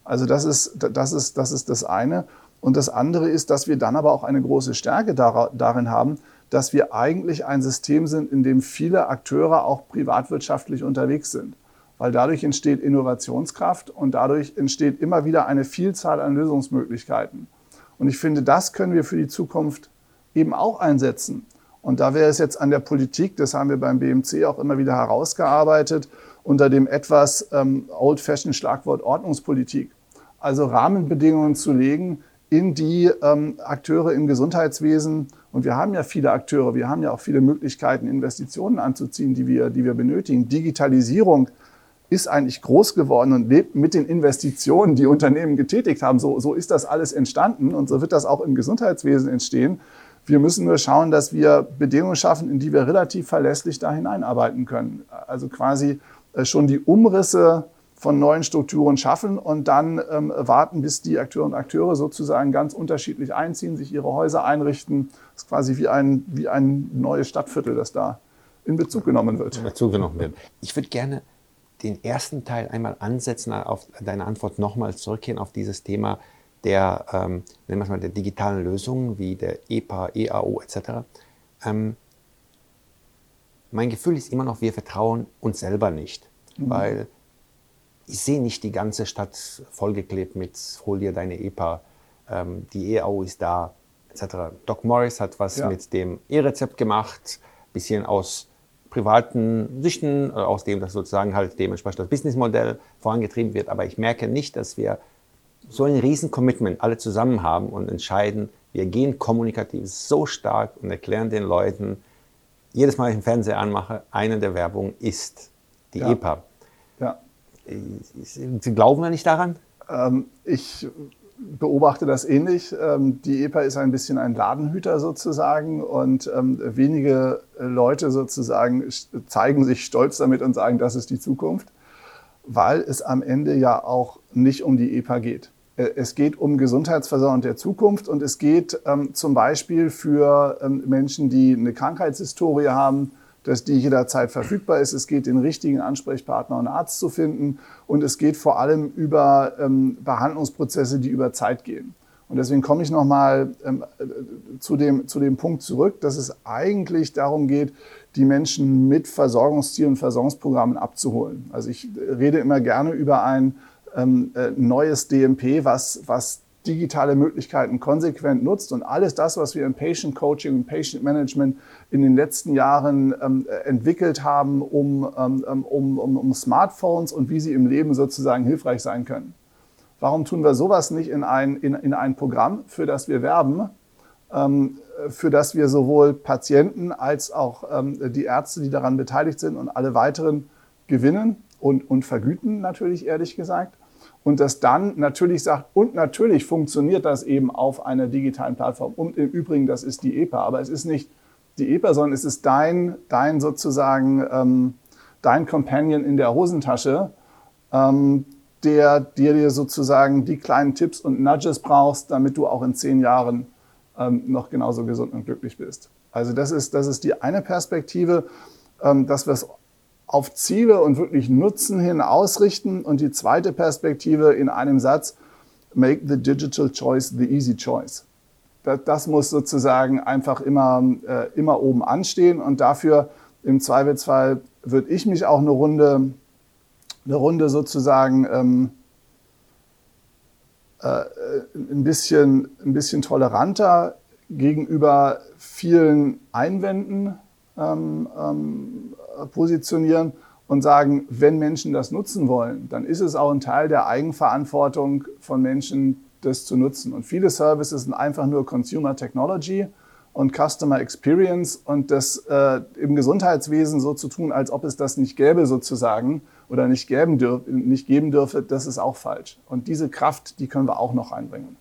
Also das ist, das ist, das ist das eine. Und das andere ist, dass wir dann aber auch eine große Stärke darin haben, dass wir eigentlich ein System sind, in dem viele Akteure auch privatwirtschaftlich unterwegs sind weil dadurch entsteht Innovationskraft und dadurch entsteht immer wieder eine Vielzahl an Lösungsmöglichkeiten. Und ich finde, das können wir für die Zukunft eben auch einsetzen. Und da wäre es jetzt an der Politik, das haben wir beim BMC auch immer wieder herausgearbeitet, unter dem etwas ähm, old-fashioned Schlagwort Ordnungspolitik. Also Rahmenbedingungen zu legen, in die ähm, Akteure im Gesundheitswesen, und wir haben ja viele Akteure, wir haben ja auch viele Möglichkeiten, Investitionen anzuziehen, die wir, die wir benötigen. Digitalisierung ist eigentlich groß geworden und lebt mit den Investitionen, die Unternehmen getätigt haben. So, so ist das alles entstanden und so wird das auch im Gesundheitswesen entstehen. Wir müssen nur schauen, dass wir Bedingungen schaffen, in die wir relativ verlässlich da hineinarbeiten können. Also quasi äh, schon die Umrisse von neuen Strukturen schaffen und dann ähm, warten, bis die Akteure und Akteure sozusagen ganz unterschiedlich einziehen, sich ihre Häuser einrichten. Ist quasi wie ein, wie ein neues Stadtviertel, das da in Bezug genommen wird. In Bezug genommen wird. Ich würde gerne den ersten Teil einmal ansetzen, auf deine Antwort nochmal zurückgehen auf dieses Thema der, ähm, nennen wir es mal, der digitalen Lösungen wie der EPA, EAO etc. Ähm, mein Gefühl ist immer noch, wir vertrauen uns selber nicht, mhm. weil ich sehe nicht die ganze Stadt vollgeklebt mit hol dir deine EPA, ähm, die EAU ist da, etc. Doc Morris hat was ja. mit dem E-Rezept gemacht, bisschen aus privaten Sichten, äh, aus dem das sozusagen halt dementsprechend das Businessmodell vorangetrieben wird. Aber ich merke nicht, dass wir so ein riesen Commitment alle zusammen haben und entscheiden, wir gehen kommunikativ so stark und erklären den Leuten, jedes Mal, wenn ich den Fernseher anmache, eine der Werbungen ist die ja. EPA. Ja. Sie glauben ja nicht daran? Ähm, ich beobachte das ähnlich. Ähm, die EPA ist ein bisschen ein Ladenhüter sozusagen und ähm, wenige Leute sozusagen zeigen sich stolz damit und sagen, das ist die Zukunft, weil es am Ende ja auch nicht um die EPA geht. Äh, es geht um Gesundheitsversorgung der Zukunft und es geht ähm, zum Beispiel für Menschen, die eine Krankheitshistorie haben, dass die jederzeit verfügbar ist. Es geht, den richtigen Ansprechpartner und Arzt zu finden. Und es geht vor allem über ähm, Behandlungsprozesse, die über Zeit gehen. Und deswegen komme ich nochmal ähm, äh, zu, dem, zu dem Punkt zurück, dass es eigentlich darum geht, die Menschen mit Versorgungszielen und Versorgungsprogrammen abzuholen. Also ich rede immer gerne über ein ähm, äh, neues DMP, was, was digitale Möglichkeiten konsequent nutzt und alles das, was wir im Patient Coaching und Patient Management in den letzten Jahren ähm, entwickelt haben, um, ähm, um, um, um Smartphones und wie sie im Leben sozusagen hilfreich sein können. Warum tun wir sowas nicht in ein, in, in ein Programm, für das wir werben, ähm, für das wir sowohl Patienten als auch ähm, die Ärzte, die daran beteiligt sind und alle weiteren gewinnen und, und vergüten, natürlich ehrlich gesagt? Und das dann natürlich sagt, und natürlich funktioniert das eben auf einer digitalen Plattform. Und im Übrigen, das ist die EPA, aber es ist nicht die EPA, sondern es ist dein, dein sozusagen, ähm, dein Companion in der Hosentasche, ähm, der dir sozusagen die kleinen Tipps und Nudges brauchst, damit du auch in zehn Jahren ähm, noch genauso gesund und glücklich bist. Also das ist, das ist die eine Perspektive, ähm, dass wir es auf Ziele und wirklich Nutzen hin ausrichten. Und die zweite Perspektive in einem Satz, make the digital choice the easy choice. Das, das muss sozusagen einfach immer, äh, immer oben anstehen. Und dafür im Zweifelsfall würde ich mich auch eine Runde, eine Runde sozusagen ähm, äh, ein, bisschen, ein bisschen toleranter gegenüber vielen Einwänden ähm, ähm, positionieren und sagen, wenn Menschen das nutzen wollen, dann ist es auch ein Teil der Eigenverantwortung von Menschen, das zu nutzen. Und viele Services sind einfach nur Consumer Technology und Customer Experience und das äh, im Gesundheitswesen so zu tun, als ob es das nicht gäbe sozusagen oder nicht geben, dürf, nicht geben dürfe, das ist auch falsch. Und diese Kraft, die können wir auch noch einbringen.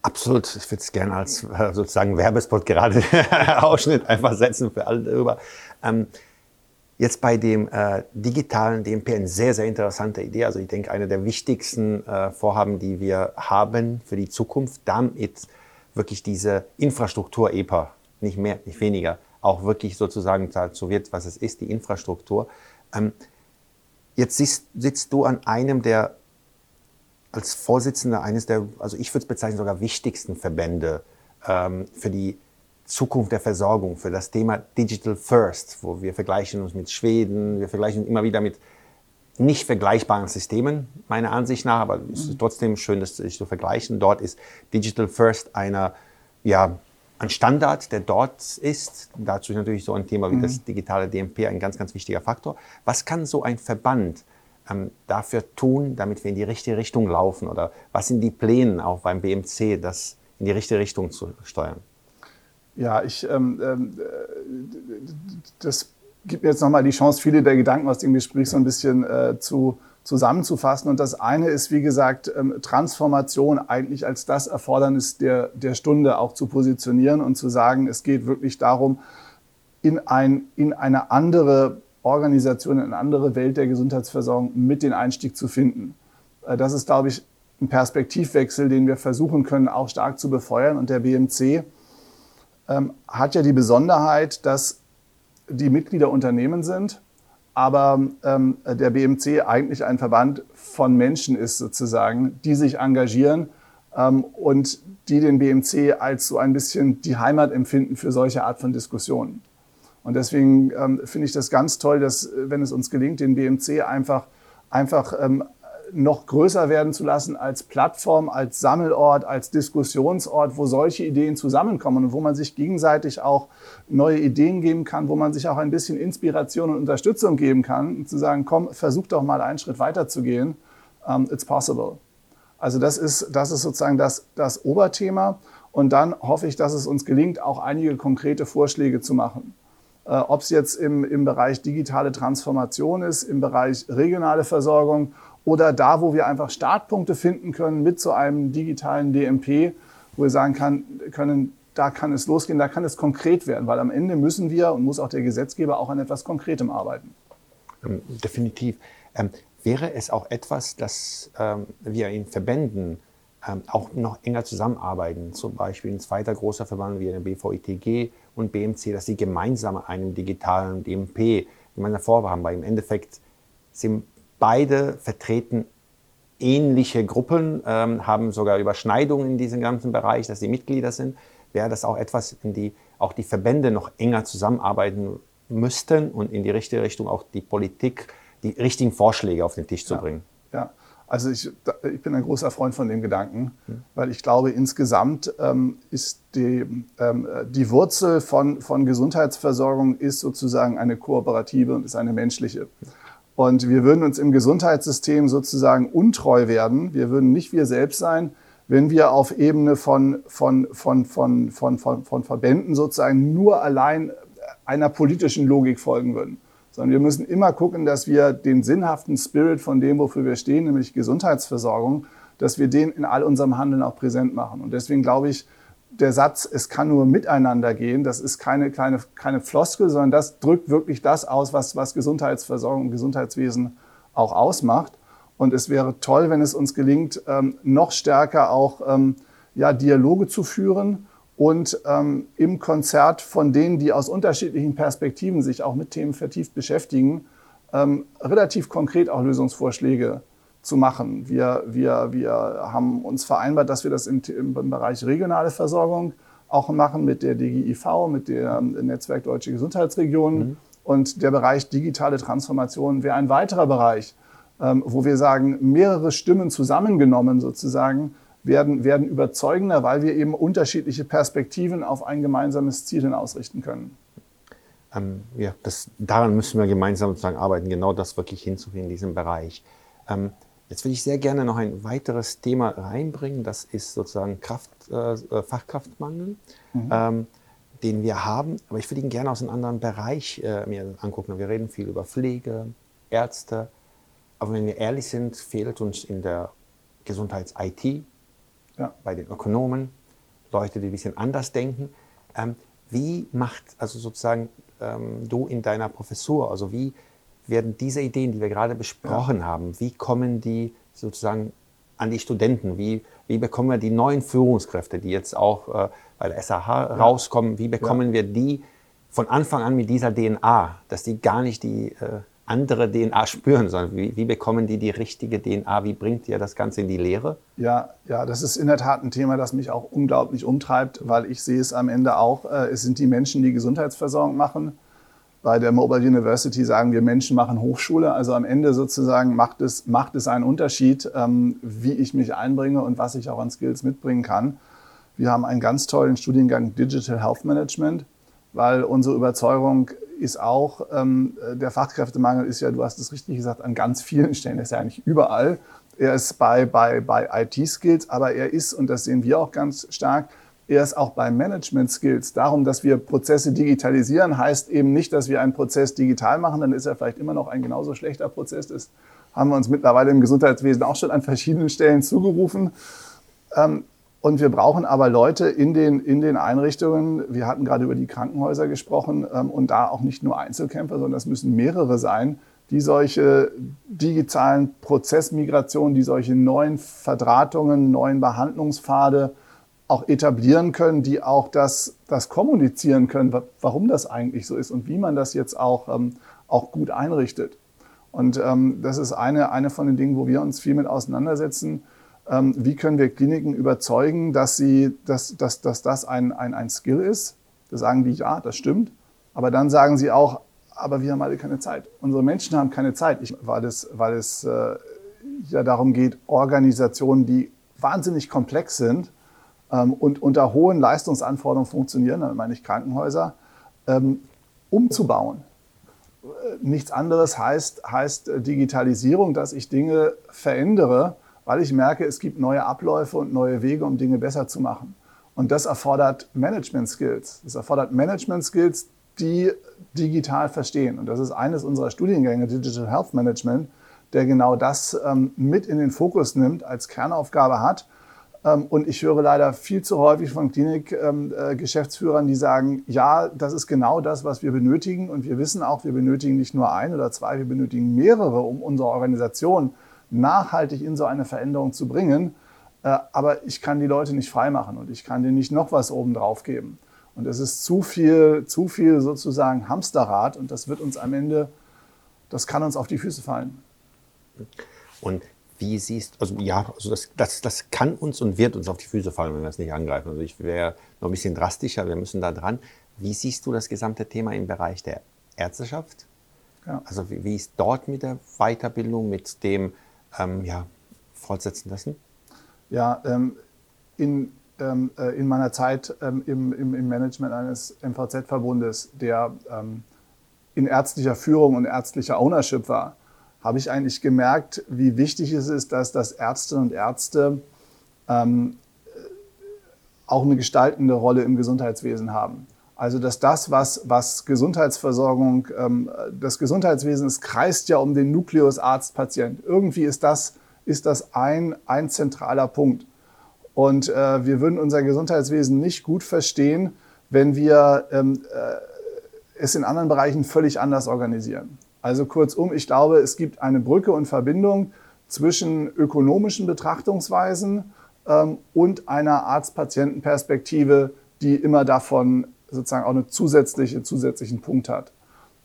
Absolut. Ich würde es gerne als äh, sozusagen Werbespot gerade Ausschnitt einfach setzen für alle darüber. Ähm, jetzt bei dem äh, digitalen DMP eine sehr, sehr interessante Idee. Also ich denke, eine der wichtigsten äh, Vorhaben, die wir haben für die Zukunft, damit wirklich diese Infrastruktur EPA, nicht mehr, nicht weniger, auch wirklich sozusagen so wird, was es ist, die Infrastruktur. Ähm, jetzt sitzt, sitzt du an einem der als Vorsitzender eines der, also ich würde es bezeichnen, sogar wichtigsten Verbände ähm, für die Zukunft der Versorgung, für das Thema Digital First, wo wir vergleichen uns mit Schweden, wir vergleichen uns immer wieder mit nicht vergleichbaren Systemen, meiner Ansicht nach, aber es ist trotzdem schön, das sich zu vergleichen. Dort ist Digital First einer, ja, ein Standard, der dort ist. Dazu ist natürlich so ein Thema wie mhm. das digitale DMP ein ganz, ganz wichtiger Faktor. Was kann so ein Verband ähm, dafür tun, damit wir in die richtige Richtung laufen? Oder was sind die Pläne auch beim BMC, das in die richtige Richtung zu steuern? Ja, ich, ähm, ähm, das gibt mir jetzt nochmal die Chance, viele der Gedanken aus dem Gespräch so ein bisschen äh, zu, zusammenzufassen. Und das eine ist, wie gesagt, ähm, Transformation eigentlich als das Erfordernis der, der Stunde auch zu positionieren und zu sagen, es geht wirklich darum, in, ein, in eine andere Organisation, in eine andere Welt der Gesundheitsversorgung mit den Einstieg zu finden. Äh, das ist, glaube ich, ein Perspektivwechsel, den wir versuchen können, auch stark zu befeuern. Und der BMC ähm, hat ja die Besonderheit, dass die Mitglieder Unternehmen sind, aber ähm, der BMC eigentlich ein Verband von Menschen ist sozusagen, die sich engagieren ähm, und die den BMC als so ein bisschen die Heimat empfinden für solche Art von Diskussionen. Und deswegen ähm, finde ich das ganz toll, dass, wenn es uns gelingt, den BMC einfach einfach ähm, noch größer werden zu lassen als Plattform, als Sammelort, als Diskussionsort, wo solche Ideen zusammenkommen und wo man sich gegenseitig auch neue Ideen geben kann, wo man sich auch ein bisschen Inspiration und Unterstützung geben kann, zu sagen, komm, versuch doch mal einen Schritt weiter zu gehen. Um, it's possible. Also das ist, das ist sozusagen das, das Oberthema. Und dann hoffe ich, dass es uns gelingt, auch einige konkrete Vorschläge zu machen. Äh, Ob es jetzt im, im Bereich digitale Transformation ist, im Bereich regionale Versorgung oder da, wo wir einfach Startpunkte finden können mit so einem digitalen DMP, wo wir sagen kann, können, da kann es losgehen, da kann es konkret werden, weil am Ende müssen wir und muss auch der Gesetzgeber auch an etwas Konkretem arbeiten. Ähm, definitiv. Ähm, wäre es auch etwas, dass ähm, wir in Verbänden ähm, auch noch enger zusammenarbeiten, zum Beispiel ein zweiter großer Verband wie der BVITG und BMC, dass sie gemeinsam einen digitalen DMP gemeinsam vorhaben, weil im Endeffekt sind beide vertreten ähnliche Gruppen, ähm, haben sogar Überschneidungen in diesem ganzen Bereich, dass sie Mitglieder sind, wäre das auch etwas, in die auch die Verbände noch enger zusammenarbeiten müssten und in die richtige Richtung auch die Politik die richtigen Vorschläge auf den Tisch zu ja. bringen. Ja, also ich, ich, bin ein großer Freund von dem Gedanken, hm. weil ich glaube, insgesamt ähm, ist die, ähm, die Wurzel von, von Gesundheitsversorgung ist sozusagen eine kooperative und ist eine menschliche. Und wir würden uns im Gesundheitssystem sozusagen untreu werden. Wir würden nicht wir selbst sein, wenn wir auf Ebene von, von, von, von, von, von, von Verbänden sozusagen nur allein einer politischen Logik folgen würden. Sondern wir müssen immer gucken, dass wir den sinnhaften Spirit von dem, wofür wir stehen, nämlich Gesundheitsversorgung, dass wir den in all unserem Handeln auch präsent machen. Und deswegen glaube ich, der Satz, es kann nur miteinander gehen, das ist keine, keine, keine Floskel, sondern das drückt wirklich das aus, was, was Gesundheitsversorgung und Gesundheitswesen auch ausmacht. Und es wäre toll, wenn es uns gelingt, ähm, noch stärker auch ähm, ja, Dialoge zu führen und ähm, im Konzert von denen, die aus unterschiedlichen Perspektiven sich auch mit Themen vertieft beschäftigen, ähm, relativ konkret auch Lösungsvorschläge zu machen. Wir, wir, wir haben uns vereinbart, dass wir das im, im Bereich regionale Versorgung auch machen mit der DGIV, mit dem Netzwerk Deutsche Gesundheitsregionen. Mhm. Und der Bereich digitale Transformation wäre ein weiterer Bereich, ähm, wo wir sagen, mehrere Stimmen zusammengenommen sozusagen werden, werden überzeugender, weil wir eben unterschiedliche Perspektiven auf ein gemeinsames Ziel hin ausrichten können. Ähm, ja, das, daran müssen wir gemeinsam sozusagen arbeiten, genau das wirklich hinzukriegen in diesem Bereich. Ähm, Jetzt will ich sehr gerne noch ein weiteres Thema reinbringen. Das ist sozusagen Kraft, äh, Fachkraftmangel, mhm. ähm, den wir haben. Aber ich würde ihn gerne aus einem anderen Bereich äh, mir angucken. Wir reden viel über Pflege, Ärzte. Aber wenn wir ehrlich sind, fehlt uns in der Gesundheits-IT, ja. bei den Ökonomen, Leute, die ein bisschen anders denken. Ähm, wie macht also sozusagen ähm, du in deiner Professur, also wie werden diese Ideen, die wir gerade besprochen ja. haben, wie kommen die sozusagen an die Studenten? Wie, wie bekommen wir die neuen Führungskräfte, die jetzt auch äh, bei der SAH ja. rauskommen, wie bekommen ja. wir die von Anfang an mit dieser DNA, dass die gar nicht die äh, andere DNA spüren, sondern wie, wie, bekommen die die richtige DNA? Wie bringt ihr das Ganze in die Lehre? Ja, ja, das ist in der Tat ein Thema, das mich auch unglaublich umtreibt, weil ich sehe es am Ende auch. Äh, es sind die Menschen, die Gesundheitsversorgung machen bei der Mobile University sagen wir, Menschen machen Hochschule. Also am Ende sozusagen macht es, macht es einen Unterschied, ähm, wie ich mich einbringe und was ich auch an Skills mitbringen kann. Wir haben einen ganz tollen Studiengang Digital Health Management, weil unsere Überzeugung ist auch, ähm, der Fachkräftemangel ist ja, du hast es richtig gesagt, an ganz vielen Stellen, ist ja eigentlich überall. Er ist bei, bei, bei IT-Skills, aber er ist, und das sehen wir auch ganz stark, erst auch bei Management Skills. Darum, dass wir Prozesse digitalisieren, heißt eben nicht, dass wir einen Prozess digital machen, dann ist er vielleicht immer noch ein genauso schlechter Prozess. Das haben wir uns mittlerweile im Gesundheitswesen auch schon an verschiedenen Stellen zugerufen. Ähm, und wir brauchen aber Leute in den, in den Einrichtungen. Wir hatten gerade über die Krankenhäuser gesprochen ähm, und da auch nicht nur Einzelkämpfer, sondern es müssen mehrere sein, die solche digitalen Prozessmigrationen, die solche neuen Verdrahtungen, neuen Behandlungspfade auch etablieren können, die auch das, das kommunizieren können, warum das eigentlich so ist und wie man das jetzt auch, ähm, auch gut einrichtet. Und ähm, das ist eine, eine von den Dingen, wo wir uns viel mit auseinandersetzen. Ähm, wie können wir Kliniken überzeugen, dass, sie, dass, dass, dass das ein, ein, ein Skill ist? Da sagen die, ja, das stimmt. Aber dann sagen sie auch, aber wir haben alle keine Zeit. Unsere Menschen haben keine Zeit, ich, weil es, weil es äh, ja darum geht, Organisationen, die wahnsinnig komplex sind und unter hohen Leistungsanforderungen funktionieren, damit meine ich Krankenhäuser, ähm, umzubauen. Äh, nichts anderes heißt, heißt Digitalisierung, dass ich Dinge verändere, weil ich merke, es gibt neue Abläufe und neue Wege, um Dinge besser zu machen. Und das erfordert Management Skills. Das erfordert Management Skills, die digital verstehen. Und das ist eines unserer Studiengänge, Digital Health Management, der genau das ähm, mit in den Fokus nimmt, als Kernaufgabe hat. Ähm, und ich höre leider viel zu häufig von Klinikgeschäftsführern, ähm, äh, die sagen, ja, das ist genau das, was wir benötigen. Und wir wissen auch, wir benötigen nicht nur ein oder zwei, wir benötigen mehrere, um unsere Organisation nachhaltig in so eine Veränderung zu bringen. Äh, aber ich kann die Leute nicht freimachen und ich kann denen nicht noch was oben drauf geben. Und es ist zu viel, zu viel sozusagen Hamsterrad und das wird uns am Ende, das kann uns auf die Füße fallen. Und wie siehst du, also ja, also das, das, das kann uns und wird uns auf die Füße fallen, wenn wir es nicht angreifen. Also ich wäre noch ein bisschen drastischer, wir müssen da dran. Wie siehst du das gesamte Thema im Bereich der Ärzteschaft? Ja. Also wie, wie, ist dort mit der Weiterbildung, mit dem ähm, ja, Fortsetzen lassen? Ja, ähm, in, ähm, äh, in meiner Zeit ähm, im, im, im, Management eines MVZ-Verbundes, der ähm, in ärztlicher Führung und ärztlicher Ownership war, habe ich eigentlich gemerkt, wie wichtig es ist, dass das Ärztinnen und Ärzte ähm, auch eine gestaltende Rolle im Gesundheitswesen haben. Also dass das, was, was Gesundheitsversorgung, ähm, das Gesundheitswesen, es kreist ja um den Nukleus Arzt-Patient. Irgendwie ist das, ist das ein, ein zentraler Punkt. Und äh, wir würden unser Gesundheitswesen nicht gut verstehen, wenn wir ähm, äh, es in anderen Bereichen völlig anders organisieren. Also kurzum, ich glaube, es gibt eine Brücke und Verbindung zwischen ökonomischen Betrachtungsweisen ähm, und einer Arzt-Patienten-Perspektive, die immer davon sozusagen auch einen zusätzliche, zusätzlichen Punkt hat.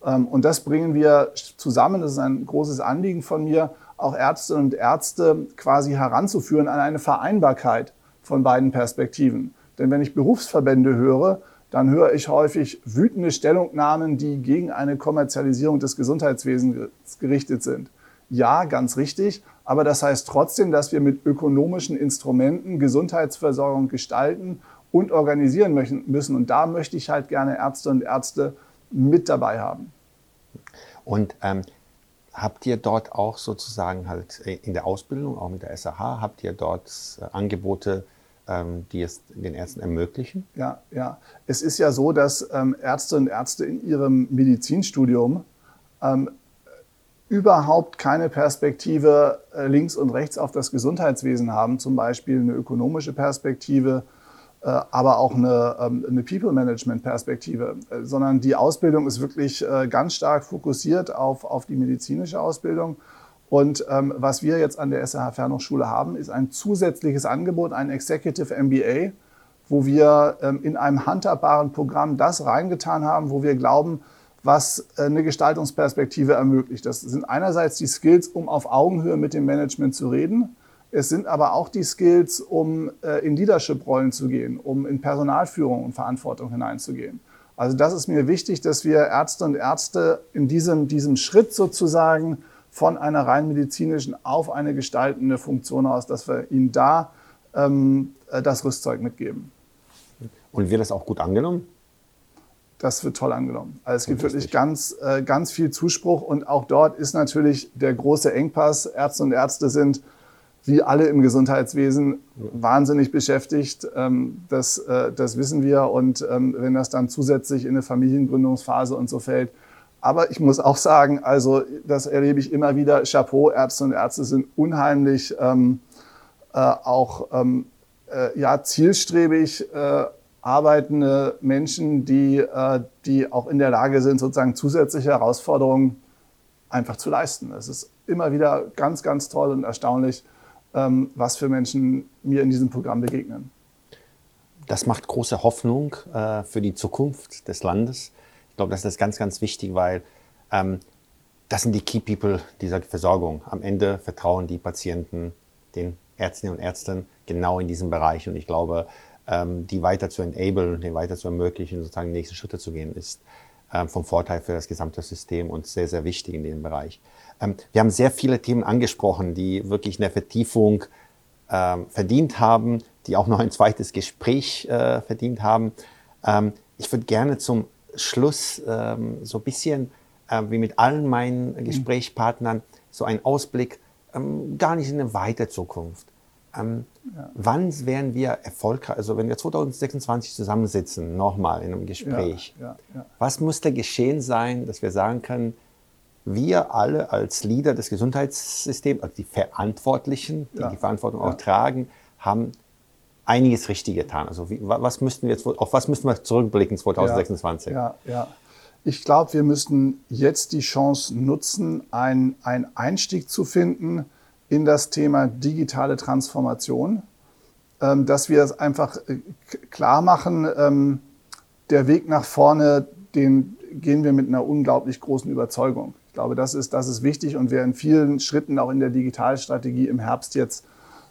Ähm, und das bringen wir zusammen, das ist ein großes Anliegen von mir, auch Ärztinnen und Ärzte quasi heranzuführen an eine Vereinbarkeit von beiden Perspektiven. Denn wenn ich Berufsverbände höre, dann höre ich häufig wütende Stellungnahmen, die gegen eine Kommerzialisierung des Gesundheitswesens gerichtet sind. Ja, ganz richtig, aber das heißt trotzdem, dass wir mit ökonomischen Instrumenten Gesundheitsversorgung gestalten und organisieren müssen. Und da möchte ich halt gerne Ärzte und Ärzte mit dabei haben. Und ähm, habt ihr dort auch sozusagen halt äh, in der Ausbildung, auch mit der SAH, habt ihr dort äh, Angebote, die es den Ärzten ermöglichen? Ja, ja. Es ist ja so, dass ähm, Ärzte und Ärzte in ihrem Medizinstudium ähm, überhaupt keine Perspektive äh, links und rechts auf das Gesundheitswesen haben, zum Beispiel eine ökonomische Perspektive, äh, aber auch eine, ähm, eine People-Management-Perspektive, äh, sondern die Ausbildung ist wirklich äh, ganz stark fokussiert auf, auf die medizinische Ausbildung. Und ähm, was wir jetzt an der SRH Fernhochschule haben, ist ein zusätzliches Angebot, ein Executive MBA, wo wir ähm, in einem handhabbaren Programm das reingetan haben, wo wir glauben, was äh, eine Gestaltungsperspektive ermöglicht. Das sind einerseits die Skills, um auf Augenhöhe mit dem Management zu reden. Es sind aber auch die Skills, um äh, in Leadership-Rollen zu gehen, um in Personalführung und Verantwortung hineinzugehen. Also das ist mir wichtig, dass wir Ärzte und Ärzte in diesem, diesem Schritt sozusagen von einer rein medizinischen auf eine gestaltende Funktion aus, dass wir ihnen da ähm, äh, das Rüstzeug mitgeben. Und wird das auch gut angenommen? Das wird toll angenommen. Also es gibt wirklich ganz, äh, ganz viel Zuspruch und auch dort ist natürlich der große Engpass. Ärzte und Ärzte sind wie alle im Gesundheitswesen wahnsinnig beschäftigt. Ähm, das, äh, das wissen wir. Und ähm, wenn das dann zusätzlich in eine Familiengründungsphase und so fällt, aber ich muss auch sagen, also das erlebe ich immer wieder, Chapeau, Ärzte und Ärzte sind unheimlich ähm, äh, auch ähm, äh, ja, zielstrebig äh, arbeitende Menschen, die, äh, die auch in der Lage sind, sozusagen zusätzliche Herausforderungen einfach zu leisten. Es ist immer wieder ganz, ganz toll und erstaunlich, ähm, was für Menschen mir in diesem Programm begegnen. Das macht große Hoffnung äh, für die Zukunft des Landes. Ich glaube, das ist ganz, ganz wichtig, weil ähm, das sind die Key People dieser Versorgung. Am Ende vertrauen die Patienten den Ärztinnen und Ärzten genau in diesem Bereich. Und ich glaube, ähm, die weiter zu enablen, die weiter zu ermöglichen, sozusagen die nächsten Schritte zu gehen, ist ähm, vom Vorteil für das gesamte System und sehr, sehr wichtig in dem Bereich. Ähm, wir haben sehr viele Themen angesprochen, die wirklich eine Vertiefung ähm, verdient haben, die auch noch ein zweites Gespräch äh, verdient haben. Ähm, ich würde gerne zum Schluss ähm, so ein bisschen äh, wie mit allen meinen mhm. Gesprächspartnern so einen Ausblick ähm, gar nicht in eine weite Zukunft. Ähm, ja. Wann werden wir erfolgreich, also wenn wir 2026 zusammensitzen, nochmal in einem Gespräch, ja, ja, was muss da geschehen sein, dass wir sagen können, wir alle als Leader des Gesundheitssystems, also die Verantwortlichen, die die Verantwortung auch tragen, haben einiges richtig getan. Also wie, was müssten wir jetzt, auf was müssen wir zurückblicken 2026? Ja, ja. Ich glaube, wir müssten jetzt die Chance nutzen, einen Einstieg zu finden in das Thema digitale Transformation, ähm, dass wir es einfach äh, klar machen, ähm, der Weg nach vorne, den gehen wir mit einer unglaublich großen Überzeugung. Ich glaube, das ist, das ist wichtig und wir in vielen Schritten auch in der Digitalstrategie im Herbst jetzt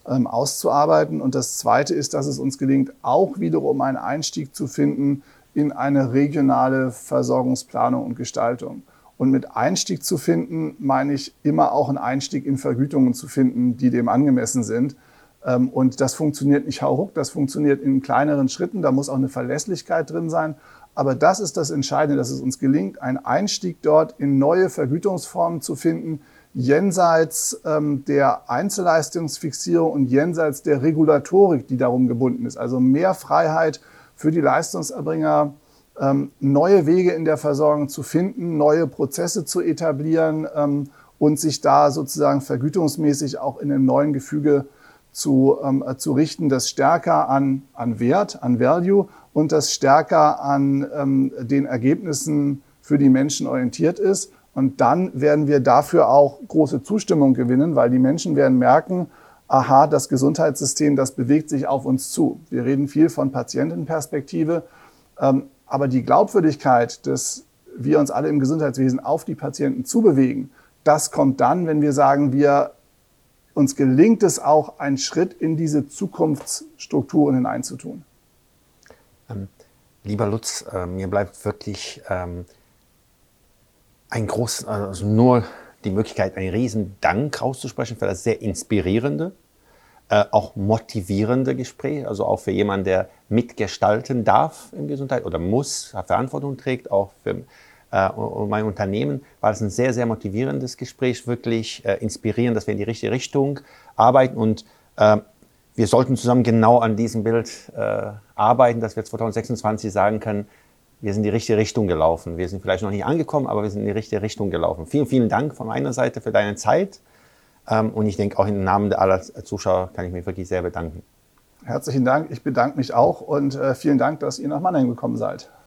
ähm, auszuarbeiten. Und das Zweite ist, dass es uns gelingt, auch wiederum einen Einstieg zu finden in eine regionale Versorgungsplanung und Gestaltung. Und mit Einstieg zu finden, meine ich immer auch einen Einstieg in Vergütungen zu finden, die dem angemessen sind. Ähm, und das funktioniert nicht hauruck, das funktioniert in kleineren Schritten, da muss auch eine Verlässlichkeit drin sein. Aber das ist das Entscheidende, dass es uns gelingt, einen Einstieg dort in neue Vergütungsformen zu finden, jenseits ähm, der Einzelleistungsfixierung und jenseits der Regulatorik, die darum gebunden ist. Also mehr Freiheit für die Leistungserbringer, ähm, neue Wege in der Versorgung zu finden, neue Prozesse zu etablieren ähm, und sich da sozusagen vergütungsmäßig auch in einem neuen Gefüge zu, ähm, äh, zu richten, das stärker an, an Wert, an Value und das stärker an ähm, den Ergebnissen für die Menschen orientiert ist und dann werden wir dafür auch große Zustimmung gewinnen, weil die Menschen werden merken, aha, das Gesundheitssystem, das bewegt sich auf uns zu. Wir reden viel von Patientenperspektive, ähm, aber die Glaubwürdigkeit, dass wir uns alle im Gesundheitswesen auf die Patienten zubewegen, das kommt dann, wenn wir sagen, wir uns gelingt es auch, einen Schritt in diese Zukunftsstrukturen hineinzutun. Ähm, lieber Lutz, äh, mir bleibt wirklich ähm, ein groß, also nur die Möglichkeit, einen riesen Dank auszusprechen für das sehr inspirierende, äh, auch motivierende Gespräch. Also auch für jemanden, der mitgestalten darf im Gesundheit oder muss, Verantwortung trägt, auch für äh, mein Unternehmen, war das ein sehr, sehr motivierendes Gespräch, wirklich äh, inspirierend, dass wir in die richtige Richtung arbeiten und äh, wir sollten zusammen genau an diesem Bild äh, arbeiten, dass wir 2026 sagen können, wir sind in die richtige Richtung gelaufen. Wir sind vielleicht noch nicht angekommen, aber wir sind in die richtige Richtung gelaufen. Vielen, vielen Dank von meiner Seite für deine Zeit. Ähm, und ich denke, auch im Namen aller Zuschauer kann ich mich wirklich sehr bedanken. Herzlichen Dank. Ich bedanke mich auch und äh, vielen Dank, dass ihr nach Mannheim gekommen seid.